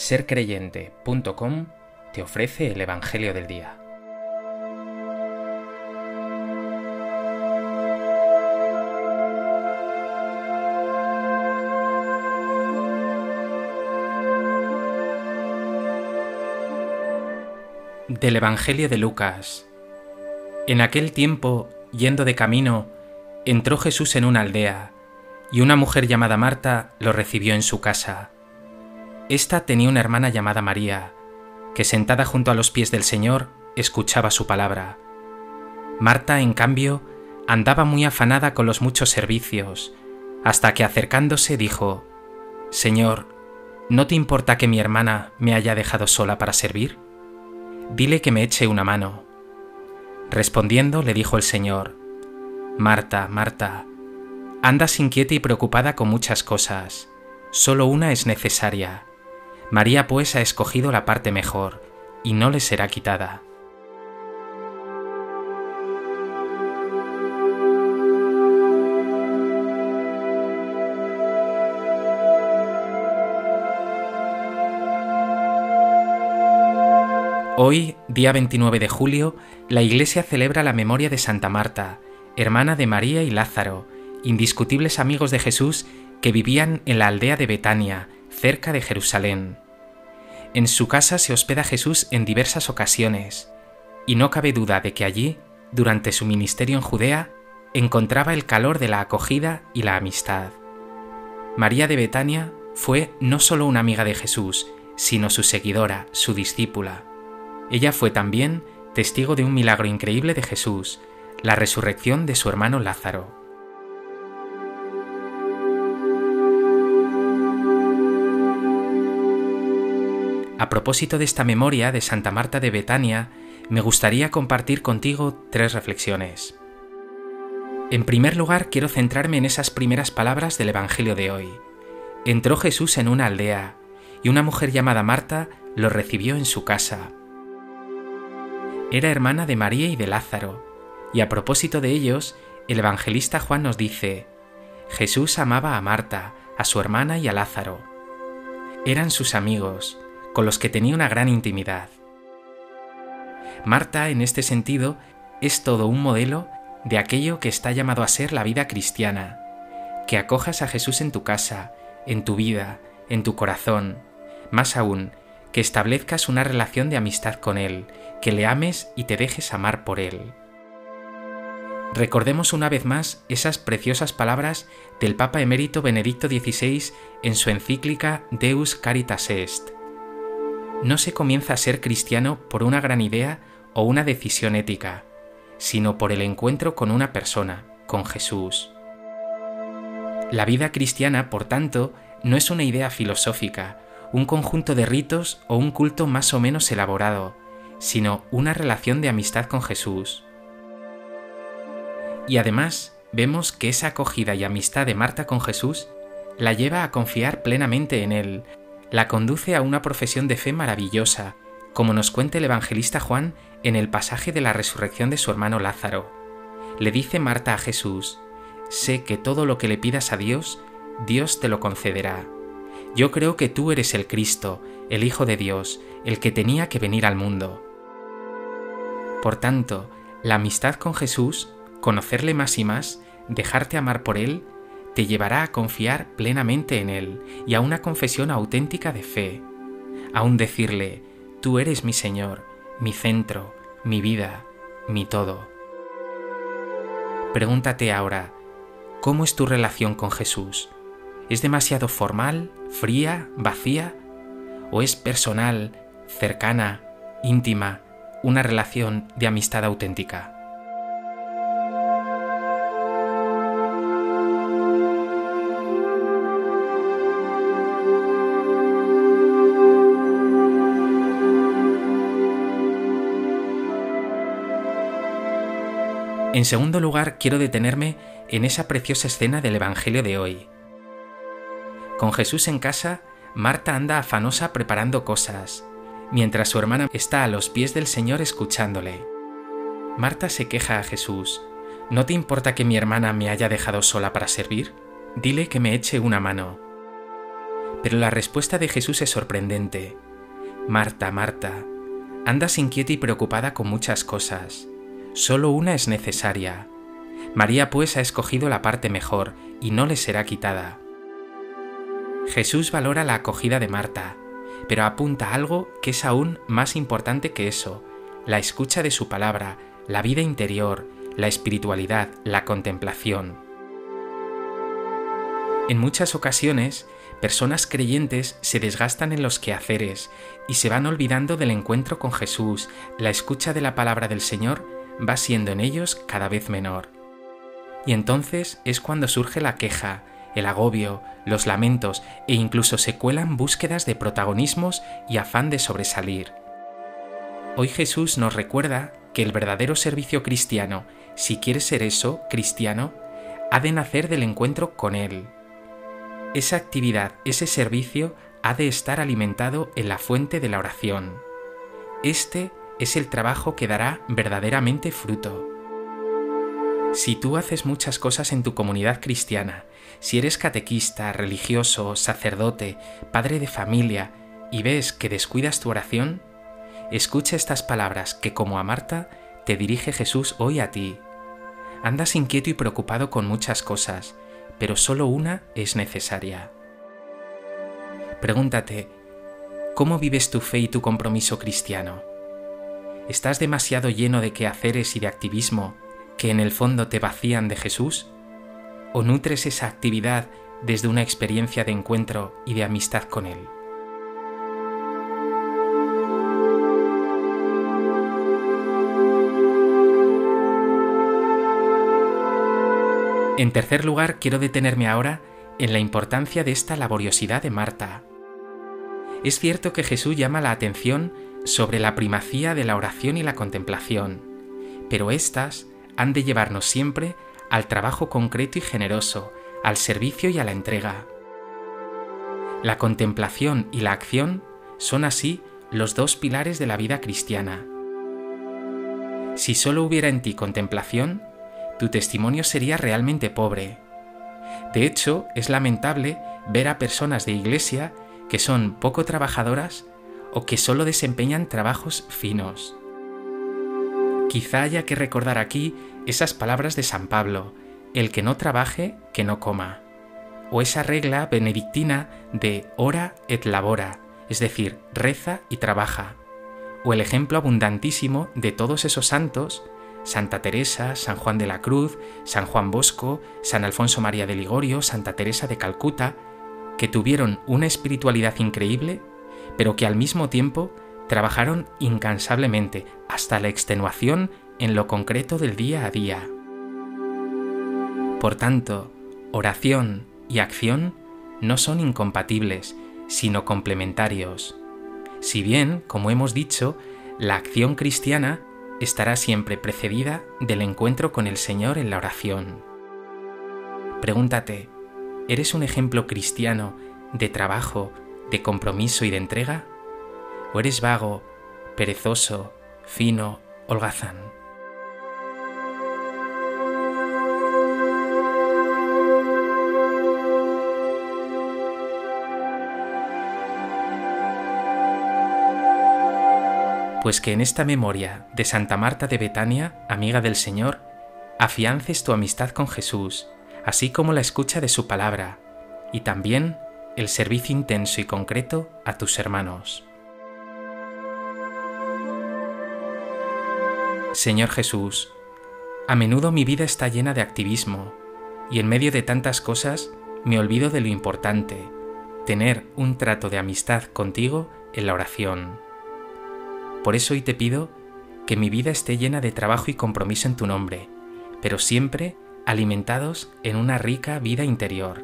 sercreyente.com te ofrece el Evangelio del Día. Del Evangelio de Lucas. En aquel tiempo, yendo de camino, entró Jesús en una aldea, y una mujer llamada Marta lo recibió en su casa. Esta tenía una hermana llamada María, que sentada junto a los pies del Señor escuchaba su palabra. Marta, en cambio, andaba muy afanada con los muchos servicios, hasta que acercándose dijo, Señor, ¿no te importa que mi hermana me haya dejado sola para servir? Dile que me eche una mano. Respondiendo le dijo el Señor, Marta, Marta, andas inquieta y preocupada con muchas cosas, solo una es necesaria. María pues ha escogido la parte mejor, y no le será quitada. Hoy, día 29 de julio, la Iglesia celebra la memoria de Santa Marta, hermana de María y Lázaro, indiscutibles amigos de Jesús que vivían en la aldea de Betania, cerca de Jerusalén. En su casa se hospeda Jesús en diversas ocasiones, y no cabe duda de que allí, durante su ministerio en Judea, encontraba el calor de la acogida y la amistad. María de Betania fue no solo una amiga de Jesús, sino su seguidora, su discípula. Ella fue también testigo de un milagro increíble de Jesús, la resurrección de su hermano Lázaro. A propósito de esta memoria de Santa Marta de Betania, me gustaría compartir contigo tres reflexiones. En primer lugar, quiero centrarme en esas primeras palabras del Evangelio de hoy. Entró Jesús en una aldea, y una mujer llamada Marta lo recibió en su casa. Era hermana de María y de Lázaro, y a propósito de ellos, el evangelista Juan nos dice, Jesús amaba a Marta, a su hermana y a Lázaro. Eran sus amigos, con los que tenía una gran intimidad. Marta, en este sentido, es todo un modelo de aquello que está llamado a ser la vida cristiana, que acojas a Jesús en tu casa, en tu vida, en tu corazón, más aún, que establezcas una relación de amistad con Él, que le ames y te dejes amar por Él. Recordemos una vez más esas preciosas palabras del Papa emérito Benedicto XVI en su encíclica Deus Caritas Est no se comienza a ser cristiano por una gran idea o una decisión ética, sino por el encuentro con una persona, con Jesús. La vida cristiana, por tanto, no es una idea filosófica, un conjunto de ritos o un culto más o menos elaborado, sino una relación de amistad con Jesús. Y además, vemos que esa acogida y amistad de Marta con Jesús la lleva a confiar plenamente en Él, la conduce a una profesión de fe maravillosa, como nos cuenta el evangelista Juan en el pasaje de la resurrección de su hermano Lázaro. Le dice Marta a Jesús, sé que todo lo que le pidas a Dios, Dios te lo concederá. Yo creo que tú eres el Cristo, el Hijo de Dios, el que tenía que venir al mundo. Por tanto, la amistad con Jesús, conocerle más y más, dejarte amar por Él, te llevará a confiar plenamente en Él y a una confesión auténtica de fe, a un decirle, tú eres mi Señor, mi centro, mi vida, mi todo. Pregúntate ahora, ¿cómo es tu relación con Jesús? ¿Es demasiado formal, fría, vacía? ¿O es personal, cercana, íntima, una relación de amistad auténtica? En segundo lugar, quiero detenerme en esa preciosa escena del Evangelio de hoy. Con Jesús en casa, Marta anda afanosa preparando cosas, mientras su hermana está a los pies del Señor escuchándole. Marta se queja a Jesús, ¿no te importa que mi hermana me haya dejado sola para servir? Dile que me eche una mano. Pero la respuesta de Jesús es sorprendente. Marta, Marta, andas inquieta y preocupada con muchas cosas. Solo una es necesaria. María pues ha escogido la parte mejor y no le será quitada. Jesús valora la acogida de Marta, pero apunta algo que es aún más importante que eso, la escucha de su palabra, la vida interior, la espiritualidad, la contemplación. En muchas ocasiones, personas creyentes se desgastan en los quehaceres y se van olvidando del encuentro con Jesús, la escucha de la palabra del Señor va siendo en ellos cada vez menor. Y entonces es cuando surge la queja, el agobio, los lamentos e incluso se cuelan búsquedas de protagonismos y afán de sobresalir. Hoy Jesús nos recuerda que el verdadero servicio cristiano, si quiere ser eso, cristiano, ha de nacer del encuentro con Él. Esa actividad, ese servicio, ha de estar alimentado en la fuente de la oración. Este es el trabajo que dará verdaderamente fruto. Si tú haces muchas cosas en tu comunidad cristiana, si eres catequista, religioso, sacerdote, padre de familia, y ves que descuidas tu oración, escucha estas palabras que como a Marta te dirige Jesús hoy a ti. Andas inquieto y preocupado con muchas cosas, pero solo una es necesaria. Pregúntate, ¿cómo vives tu fe y tu compromiso cristiano? ¿Estás demasiado lleno de quehaceres y de activismo que en el fondo te vacían de Jesús? ¿O nutres esa actividad desde una experiencia de encuentro y de amistad con Él? En tercer lugar, quiero detenerme ahora en la importancia de esta laboriosidad de Marta. Es cierto que Jesús llama la atención sobre la primacía de la oración y la contemplación, pero éstas han de llevarnos siempre al trabajo concreto y generoso, al servicio y a la entrega. La contemplación y la acción son así los dos pilares de la vida cristiana. Si solo hubiera en ti contemplación, tu testimonio sería realmente pobre. De hecho, es lamentable ver a personas de iglesia que son poco trabajadoras o que solo desempeñan trabajos finos. Quizá haya que recordar aquí esas palabras de San Pablo, el que no trabaje, que no coma, o esa regla benedictina de ora et labora, es decir, reza y trabaja, o el ejemplo abundantísimo de todos esos santos, Santa Teresa, San Juan de la Cruz, San Juan Bosco, San Alfonso María de Ligorio, Santa Teresa de Calcuta, que tuvieron una espiritualidad increíble, pero que al mismo tiempo trabajaron incansablemente hasta la extenuación en lo concreto del día a día. Por tanto, oración y acción no son incompatibles, sino complementarios. Si bien, como hemos dicho, la acción cristiana estará siempre precedida del encuentro con el Señor en la oración. Pregúntate, ¿eres un ejemplo cristiano de trabajo, de compromiso y de entrega? ¿O eres vago, perezoso, fino, holgazán? Pues que en esta memoria de Santa Marta de Betania, amiga del Señor, afiances tu amistad con Jesús, así como la escucha de su palabra, y también el servicio intenso y concreto a tus hermanos. Señor Jesús, a menudo mi vida está llena de activismo y en medio de tantas cosas me olvido de lo importante, tener un trato de amistad contigo en la oración. Por eso hoy te pido que mi vida esté llena de trabajo y compromiso en tu nombre, pero siempre alimentados en una rica vida interior,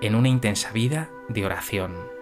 en una intensa vida de oración.